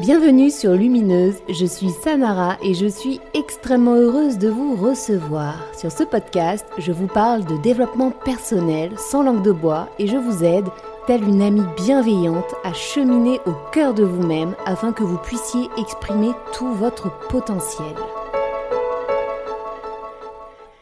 Bienvenue sur Lumineuse, je suis Samara et je suis extrêmement heureuse de vous recevoir. Sur ce podcast, je vous parle de développement personnel sans langue de bois et je vous aide, telle une amie bienveillante, à cheminer au cœur de vous-même afin que vous puissiez exprimer tout votre potentiel.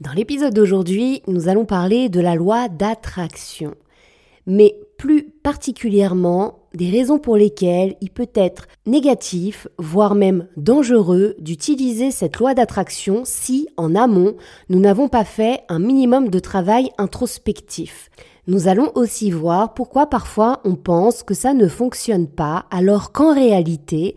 Dans l'épisode d'aujourd'hui, nous allons parler de la loi d'attraction, mais plus particulièrement des raisons pour lesquelles il peut être négatif, voire même dangereux, d'utiliser cette loi d'attraction si, en amont, nous n'avons pas fait un minimum de travail introspectif. Nous allons aussi voir pourquoi parfois on pense que ça ne fonctionne pas, alors qu'en réalité,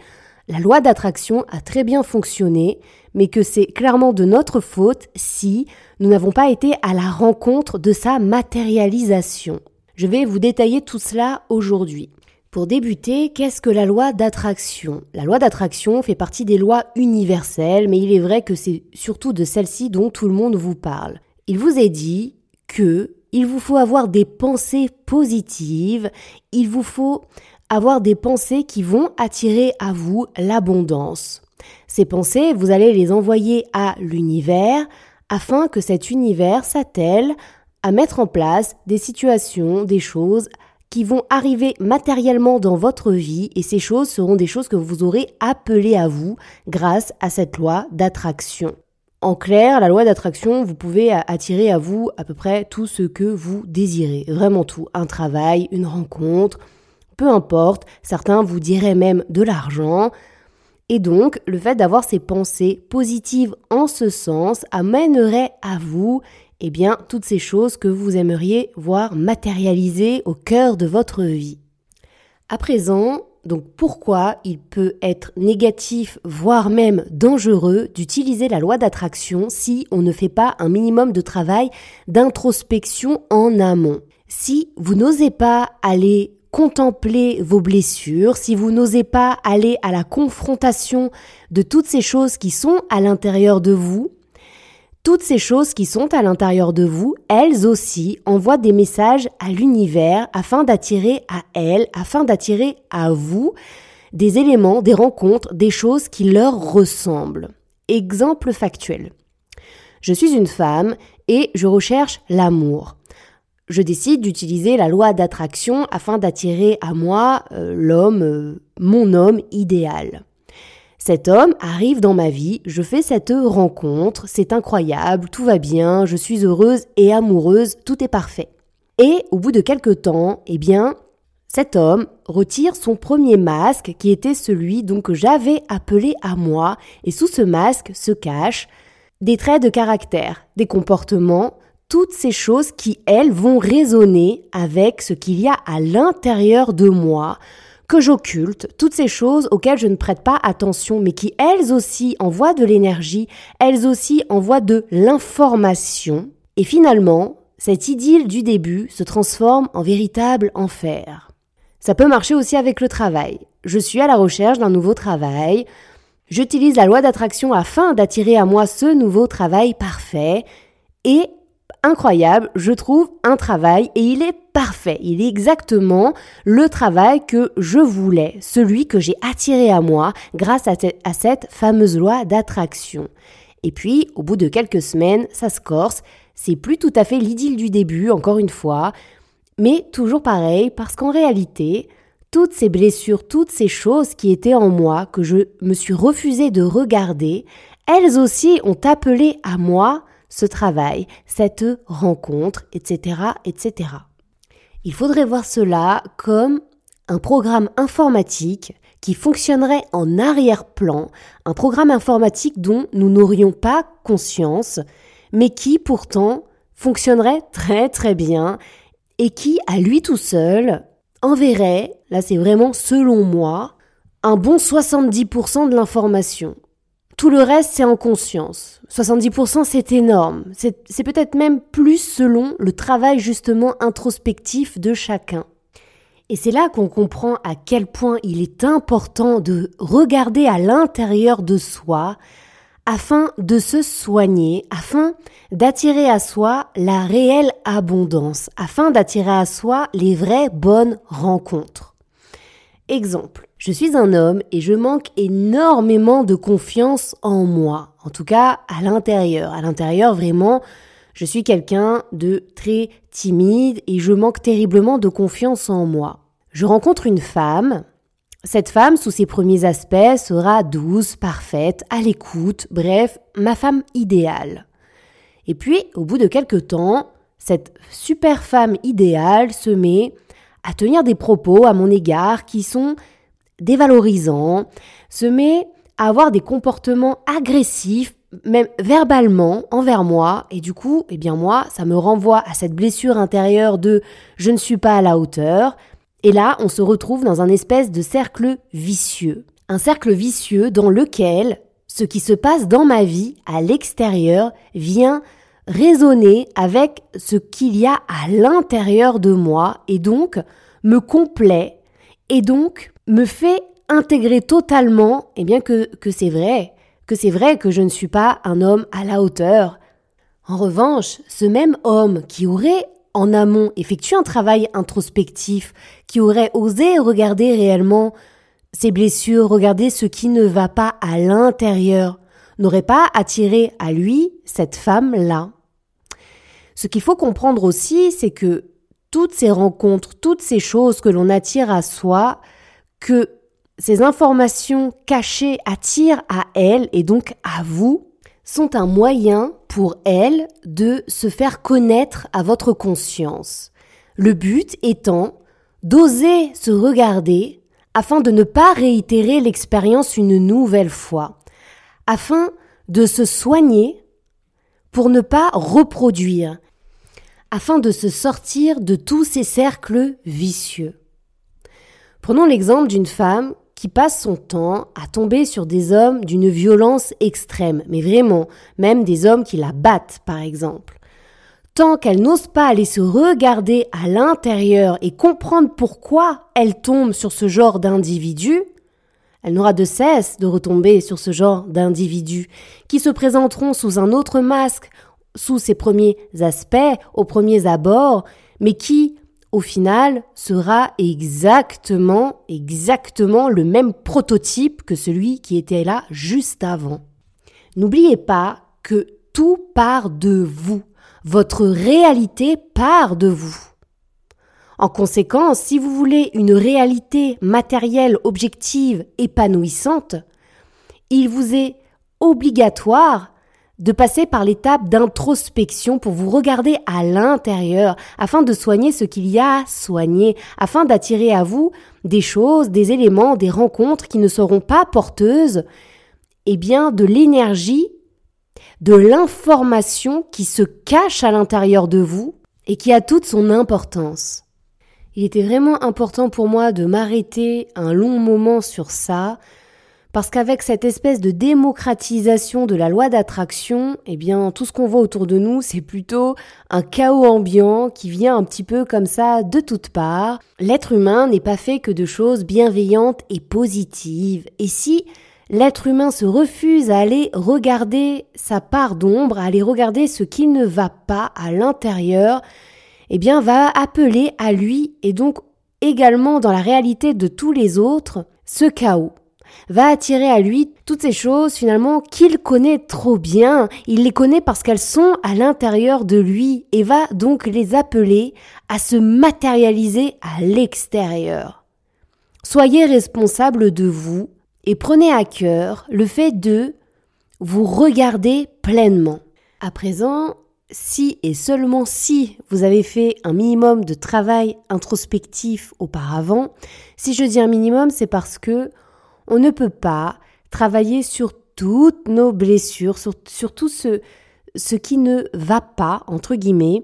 la loi d'attraction a très bien fonctionné, mais que c'est clairement de notre faute si nous n'avons pas été à la rencontre de sa matérialisation. Je vais vous détailler tout cela aujourd'hui. Pour débuter, qu'est-ce que la loi d'attraction? La loi d'attraction fait partie des lois universelles, mais il est vrai que c'est surtout de celle-ci dont tout le monde vous parle. Il vous est dit que il vous faut avoir des pensées positives, il vous faut avoir des pensées qui vont attirer à vous l'abondance. Ces pensées, vous allez les envoyer à l'univers afin que cet univers s'attelle à mettre en place des situations, des choses qui vont arriver matériellement dans votre vie et ces choses seront des choses que vous aurez appelées à vous grâce à cette loi d'attraction. En clair, la loi d'attraction, vous pouvez attirer à vous à peu près tout ce que vous désirez, vraiment tout, un travail, une rencontre, peu importe, certains vous diraient même de l'argent. Et donc, le fait d'avoir ces pensées positives en ce sens amènerait à vous eh bien, toutes ces choses que vous aimeriez voir matérialisées au cœur de votre vie. À présent, donc pourquoi il peut être négatif, voire même dangereux d'utiliser la loi d'attraction si on ne fait pas un minimum de travail d'introspection en amont? Si vous n'osez pas aller contempler vos blessures, si vous n'osez pas aller à la confrontation de toutes ces choses qui sont à l'intérieur de vous, toutes ces choses qui sont à l'intérieur de vous, elles aussi envoient des messages à l'univers afin d'attirer à elles, afin d'attirer à vous des éléments, des rencontres, des choses qui leur ressemblent. Exemple factuel. Je suis une femme et je recherche l'amour. Je décide d'utiliser la loi d'attraction afin d'attirer à moi euh, l'homme, euh, mon homme idéal. Cet homme arrive dans ma vie, je fais cette rencontre, c'est incroyable, tout va bien, je suis heureuse et amoureuse, tout est parfait. Et au bout de quelques temps, eh bien, cet homme retire son premier masque qui était celui donc que j'avais appelé à moi et sous ce masque se cachent des traits de caractère, des comportements, toutes ces choses qui elles vont résonner avec ce qu'il y a à l'intérieur de moi, que j'occulte, toutes ces choses auxquelles je ne prête pas attention, mais qui elles aussi envoient de l'énergie, elles aussi envoient de l'information. Et finalement, cette idylle du début se transforme en véritable enfer. Ça peut marcher aussi avec le travail. Je suis à la recherche d'un nouveau travail. J'utilise la loi d'attraction afin d'attirer à moi ce nouveau travail parfait. Et incroyable, je trouve un travail et il est parfait. Il est exactement le travail que je voulais, celui que j'ai attiré à moi grâce à, cette fameuse loi d'attraction. Et puis, au bout de quelques semaines, ça se corse. C'est plus tout à fait l'idylle du début, encore une fois, mais toujours pareil, parce qu'en réalité, toutes ces blessures, toutes ces choses qui étaient en moi, que je me suis refusé de regarder, elles aussi ont appelé à moi ce travail, cette rencontre, etc., etc. Il faudrait voir cela comme un programme informatique qui fonctionnerait en arrière-plan, un programme informatique dont nous n'aurions pas conscience, mais qui pourtant fonctionnerait très très bien et qui, à lui tout seul, enverrait, là c'est vraiment selon moi, un bon 70% de l'information. Tout le reste, c'est en conscience. 70%, c'est énorme. C'est peut-être même plus selon le travail justement introspectif de chacun. Et c'est là qu'on comprend à quel point il est important de regarder à l'intérieur de soi afin de se soigner, afin d'attirer à soi la réelle abondance, afin d'attirer à soi les vraies bonnes rencontres. Exemple, Je suis un homme et je manque énormément de confiance en moi. En tout cas, à l'intérieur. À l'intérieur, vraiment, je suis quelqu'un de très timide et je manque terriblement de confiance en moi. Je rencontre une femme. Cette femme, sous ses premiers aspects, sera douce, parfaite, à l'écoute, bref, ma femme idéale. Et puis, au bout de quelques temps, cette super femme idéale se met à tenir des propos à mon égard qui sont dévalorisants, se met à avoir des comportements agressifs, même verbalement, envers moi, et du coup, eh bien moi, ça me renvoie à cette blessure intérieure de je ne suis pas à la hauteur, et là, on se retrouve dans un espèce de cercle vicieux. Un cercle vicieux dans lequel ce qui se passe dans ma vie à l'extérieur vient résonner avec ce qu'il y a à l'intérieur de moi et donc me complaît. Et donc me fait intégrer totalement eh bien que, que c'est vrai, que c'est vrai que je ne suis pas un homme à la hauteur. En revanche, ce même homme qui aurait en amont effectué un travail introspectif, qui aurait osé regarder réellement ses blessures, regarder ce qui ne va pas à l'intérieur, n'aurait pas attiré à lui cette femme-là. Ce qu'il faut comprendre aussi, c'est que toutes ces rencontres, toutes ces choses que l'on attire à soi, que ces informations cachées attirent à elle et donc à vous, sont un moyen pour elle de se faire connaître à votre conscience. Le but étant d'oser se regarder afin de ne pas réitérer l'expérience une nouvelle fois, afin de se soigner pour ne pas reproduire, afin de se sortir de tous ces cercles vicieux. Prenons l'exemple d'une femme qui passe son temps à tomber sur des hommes d'une violence extrême, mais vraiment, même des hommes qui la battent, par exemple. Tant qu'elle n'ose pas aller se regarder à l'intérieur et comprendre pourquoi elle tombe sur ce genre d'individu, elle n'aura de cesse de retomber sur ce genre d'individus qui se présenteront sous un autre masque sous ses premiers aspects, aux premiers abords, mais qui, au final, sera exactement, exactement le même prototype que celui qui était là juste avant. N'oubliez pas que tout part de vous. Votre réalité part de vous. En conséquence, si vous voulez une réalité matérielle objective épanouissante, il vous est obligatoire de passer par l'étape d'introspection pour vous regarder à l'intérieur afin de soigner ce qu'il y a à soigner, afin d'attirer à vous des choses, des éléments, des rencontres qui ne seront pas porteuses, eh bien, de l'énergie, de l'information qui se cache à l'intérieur de vous et qui a toute son importance. Il était vraiment important pour moi de m'arrêter un long moment sur ça, parce qu'avec cette espèce de démocratisation de la loi d'attraction, eh bien, tout ce qu'on voit autour de nous, c'est plutôt un chaos ambiant qui vient un petit peu comme ça de toutes parts. L'être humain n'est pas fait que de choses bienveillantes et positives. Et si l'être humain se refuse à aller regarder sa part d'ombre, à aller regarder ce qui ne va pas à l'intérieur, eh bien, va appeler à lui et donc également dans la réalité de tous les autres ce chaos va attirer à lui toutes ces choses finalement qu'il connaît trop bien. Il les connaît parce qu'elles sont à l'intérieur de lui et va donc les appeler à se matérialiser à l'extérieur. Soyez responsable de vous et prenez à cœur le fait de vous regarder pleinement. À présent, si et seulement si vous avez fait un minimum de travail introspectif auparavant, si je dis un minimum, c'est parce que on ne peut pas travailler sur toutes nos blessures, sur, tout ce, qui ne va pas, entre guillemets,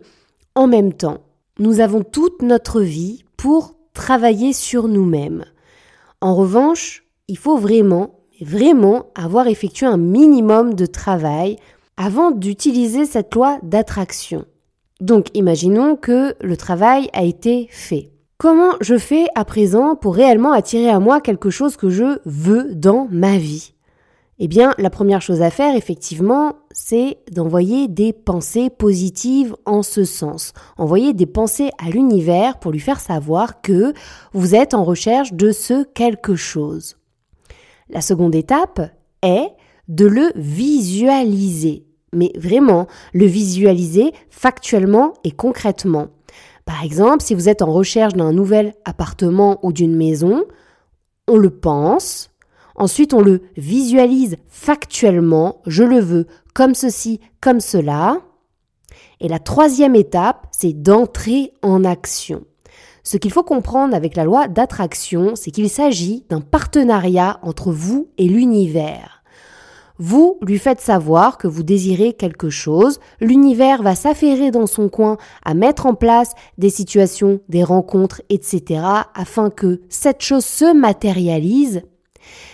en même temps. Nous avons toute notre vie pour travailler sur nous-mêmes. En revanche, il faut vraiment, vraiment avoir effectué un minimum de travail avant d'utiliser cette loi d'attraction. Donc imaginons que le travail a été fait. Comment je fais à présent pour réellement attirer à moi quelque chose que je veux dans ma vie? Eh bien, la première chose à faire, effectivement, c'est d'envoyer des pensées positives en ce sens. Envoyer des pensées à l'univers pour lui faire savoir que vous êtes en recherche de ce quelque chose. La seconde étape est de le visualiser. Mais vraiment, le visualiser factuellement et concrètement. Par exemple, si vous êtes en recherche d'un nouvel appartement ou d'une maison, on le pense, ensuite on le visualise factuellement, je le veux comme ceci, comme cela. Et la troisième étape, c'est d'entrer en action. Ce qu'il faut comprendre avec la loi d'attraction, c'est qu'il s'agit d'un partenariat entre vous et l'univers. Vous lui faites savoir que vous désirez quelque chose, l'univers va s'affairer dans son coin à mettre en place des situations, des rencontres, etc. afin que cette chose se matérialise.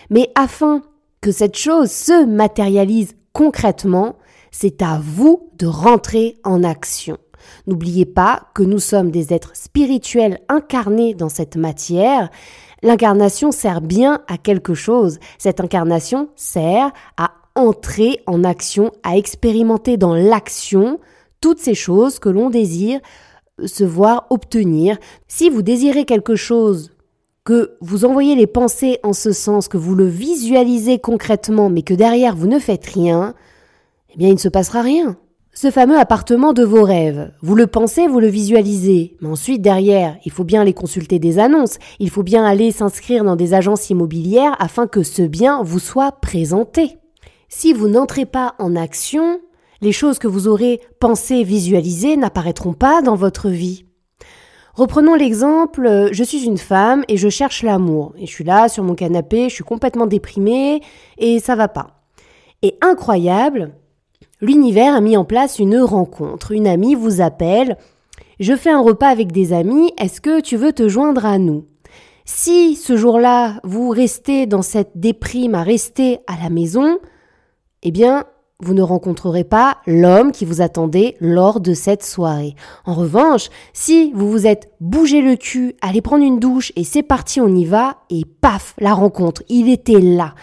Mais afin que cette chose se matérialise concrètement, c'est à vous de rentrer en action. N'oubliez pas que nous sommes des êtres spirituels incarnés dans cette matière L'incarnation sert bien à quelque chose. Cette incarnation sert à entrer en action, à expérimenter dans l'action toutes ces choses que l'on désire se voir obtenir. Si vous désirez quelque chose, que vous envoyez les pensées en ce sens, que vous le visualisez concrètement, mais que derrière vous ne faites rien, eh bien il ne se passera rien. Ce fameux appartement de vos rêves, vous le pensez, vous le visualisez, mais ensuite derrière, il faut bien aller consulter des annonces, il faut bien aller s'inscrire dans des agences immobilières afin que ce bien vous soit présenté. Si vous n'entrez pas en action, les choses que vous aurez pensées, visualisées n'apparaîtront pas dans votre vie. Reprenons l'exemple, je suis une femme et je cherche l'amour. Et je suis là sur mon canapé, je suis complètement déprimée et ça va pas. Et incroyable, L'univers a mis en place une rencontre. Une amie vous appelle. Je fais un repas avec des amis. Est-ce que tu veux te joindre à nous? Si ce jour-là, vous restez dans cette déprime à rester à la maison, eh bien, vous ne rencontrerez pas l'homme qui vous attendait lors de cette soirée. En revanche, si vous vous êtes bougé le cul, allez prendre une douche et c'est parti, on y va, et paf, la rencontre, il était là.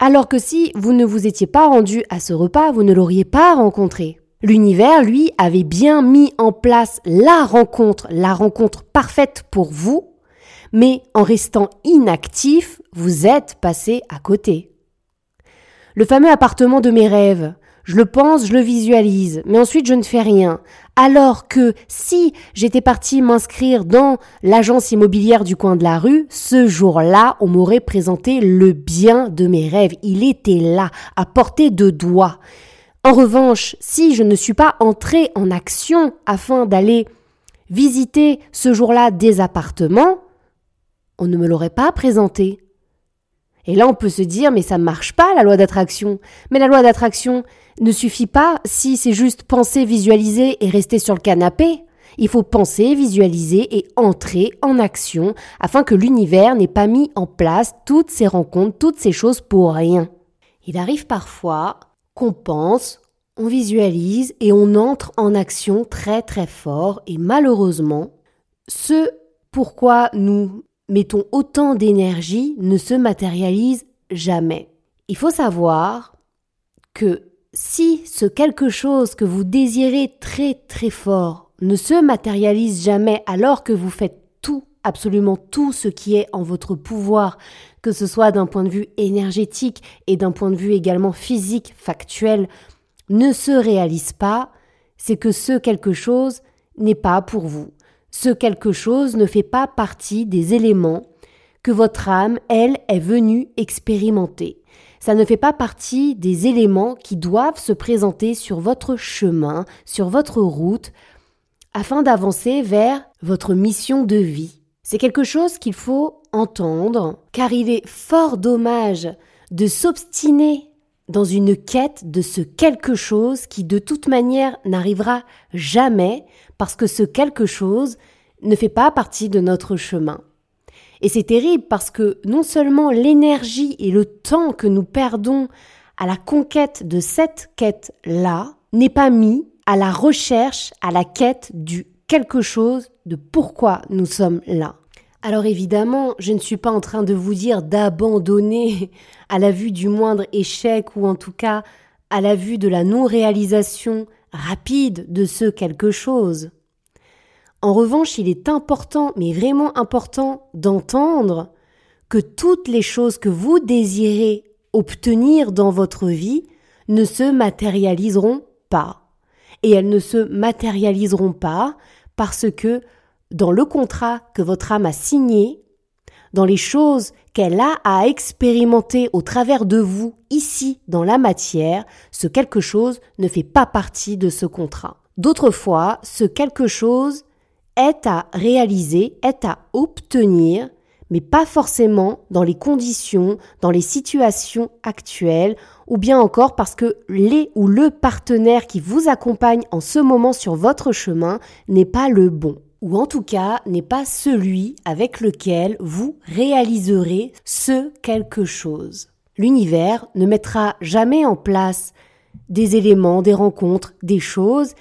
Alors que si vous ne vous étiez pas rendu à ce repas, vous ne l'auriez pas rencontré. L'univers, lui, avait bien mis en place la rencontre, la rencontre parfaite pour vous, mais en restant inactif, vous êtes passé à côté. Le fameux appartement de mes rêves, je le pense, je le visualise, mais ensuite je ne fais rien. Alors que si j'étais parti m'inscrire dans l'agence immobilière du coin de la rue, ce jour-là, on m'aurait présenté le bien de mes rêves. Il était là, à portée de doigt. En revanche, si je ne suis pas entré en action afin d'aller visiter ce jour-là des appartements, on ne me l'aurait pas présenté. Et là, on peut se dire, mais ça ne marche pas, la loi d'attraction. Mais la loi d'attraction ne suffit pas si c'est juste penser, visualiser et rester sur le canapé. Il faut penser, visualiser et entrer en action afin que l'univers n'ait pas mis en place toutes ces rencontres, toutes ces choses pour rien. Il arrive parfois qu'on pense, on visualise et on entre en action très très fort et malheureusement, ce pourquoi nous mettons autant d'énergie ne se matérialise jamais. Il faut savoir que si ce quelque chose que vous désirez très très fort ne se matérialise jamais alors que vous faites tout, absolument tout ce qui est en votre pouvoir, que ce soit d'un point de vue énergétique et d'un point de vue également physique, factuel, ne se réalise pas, c'est que ce quelque chose n'est pas pour vous. Ce quelque chose ne fait pas partie des éléments que votre âme, elle, est venue expérimenter. Ça ne fait pas partie des éléments qui doivent se présenter sur votre chemin, sur votre route, afin d'avancer vers votre mission de vie. C'est quelque chose qu'il faut entendre, car il est fort dommage de s'obstiner dans une quête de ce quelque chose qui de toute manière n'arrivera jamais parce que ce quelque chose ne fait pas partie de notre chemin. Et c'est terrible parce que non seulement l'énergie et le temps que nous perdons à la conquête de cette quête-là n'est pas mis à la recherche, à la quête du quelque chose de pourquoi nous sommes là. Alors évidemment, je ne suis pas en train de vous dire d'abandonner à la vue du moindre échec ou en tout cas à la vue de la non-réalisation rapide de ce quelque chose. En revanche, il est important, mais vraiment important, d'entendre que toutes les choses que vous désirez obtenir dans votre vie ne se matérialiseront pas. Et elles ne se matérialiseront pas parce que dans le contrat que votre âme a signé, dans les choses qu'elle a à expérimenter au travers de vous ici dans la matière, ce quelque chose ne fait pas partie de ce contrat. D'autres fois, ce quelque chose est à réaliser, est à obtenir, mais pas forcément dans les conditions, dans les situations actuelles, ou bien encore parce que les ou le partenaire qui vous accompagne en ce moment sur votre chemin n'est pas le bon ou en tout cas n'est pas celui avec lequel vous réaliserez ce quelque chose. L'univers ne mettra jamais en place des éléments, des rencontres, des choses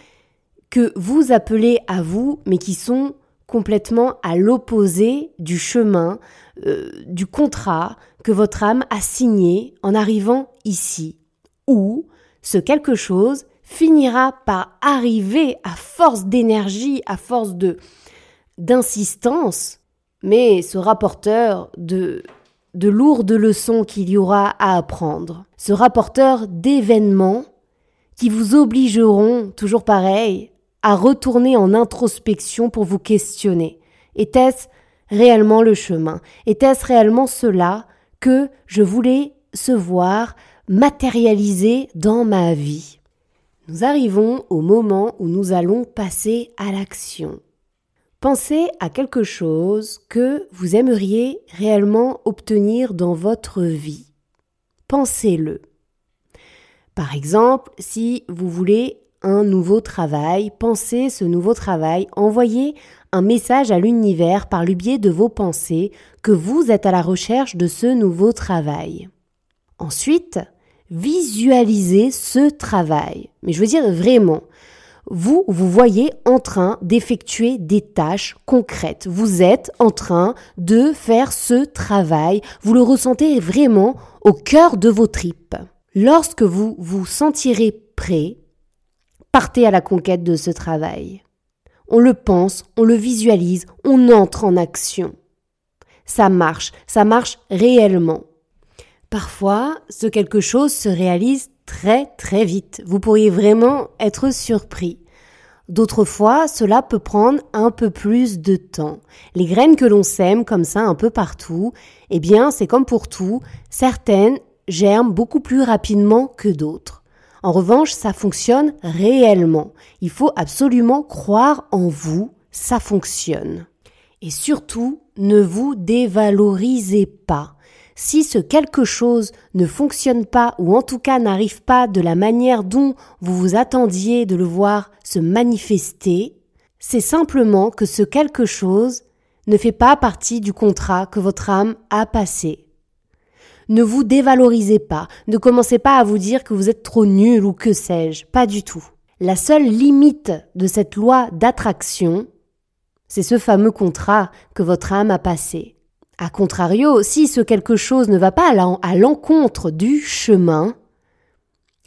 que vous appelez à vous, mais qui sont complètement à l'opposé du chemin, euh, du contrat que votre âme a signé en arrivant ici. Ou ce quelque chose finira par arriver à force d'énergie, à force de d'insistance, mais sera porteur de de lourdes leçons qu'il y aura à apprendre, sera porteur d'événements qui vous obligeront, toujours pareil, retourner en introspection pour vous questionner. Était-ce réellement le chemin? Était-ce réellement cela que je voulais se voir matérialiser dans ma vie? Nous arrivons au moment où nous allons passer à l'action. Pensez à quelque chose que vous aimeriez réellement obtenir dans votre vie. Pensez-le. Par exemple, si vous voulez un nouveau travail, pensez ce nouveau travail, envoyez un message à l'univers par le biais de vos pensées que vous êtes à la recherche de ce nouveau travail. Ensuite, visualisez ce travail. Mais je veux dire vraiment, vous vous voyez en train d'effectuer des tâches concrètes. Vous êtes en train de faire ce travail. Vous le ressentez vraiment au cœur de vos tripes. Lorsque vous vous sentirez prêt, partez à la conquête de ce travail. On le pense, on le visualise, on entre en action. Ça marche, ça marche réellement. Parfois, ce quelque chose se réalise très très vite. Vous pourriez vraiment être surpris. D'autres fois, cela peut prendre un peu plus de temps. Les graines que l'on sème comme ça un peu partout, eh bien, c'est comme pour tout, certaines germent beaucoup plus rapidement que d'autres. En revanche, ça fonctionne réellement. Il faut absolument croire en vous, ça fonctionne. Et surtout, ne vous dévalorisez pas si ce quelque chose ne fonctionne pas ou en tout cas n'arrive pas de la manière dont vous vous attendiez de le voir se manifester, c'est simplement que ce quelque chose ne fait pas partie du contrat que votre âme a passé. Ne vous dévalorisez pas, ne commencez pas à vous dire que vous êtes trop nul ou que sais-je, pas du tout. La seule limite de cette loi d'attraction, c'est ce fameux contrat que votre âme a passé. A contrario, si ce quelque chose ne va pas à l'encontre du chemin,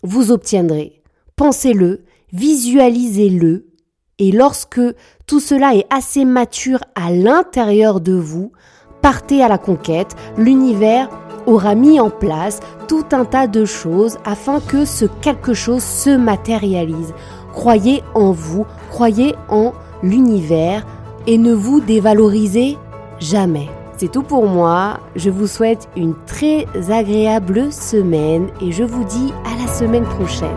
vous obtiendrez. Pensez-le, visualisez-le, et lorsque tout cela est assez mature à l'intérieur de vous, partez à la conquête, l'univers aura mis en place tout un tas de choses afin que ce quelque chose se matérialise. Croyez en vous, croyez en l'univers et ne vous dévalorisez jamais. C'est tout pour moi. Je vous souhaite une très agréable semaine et je vous dis à la semaine prochaine.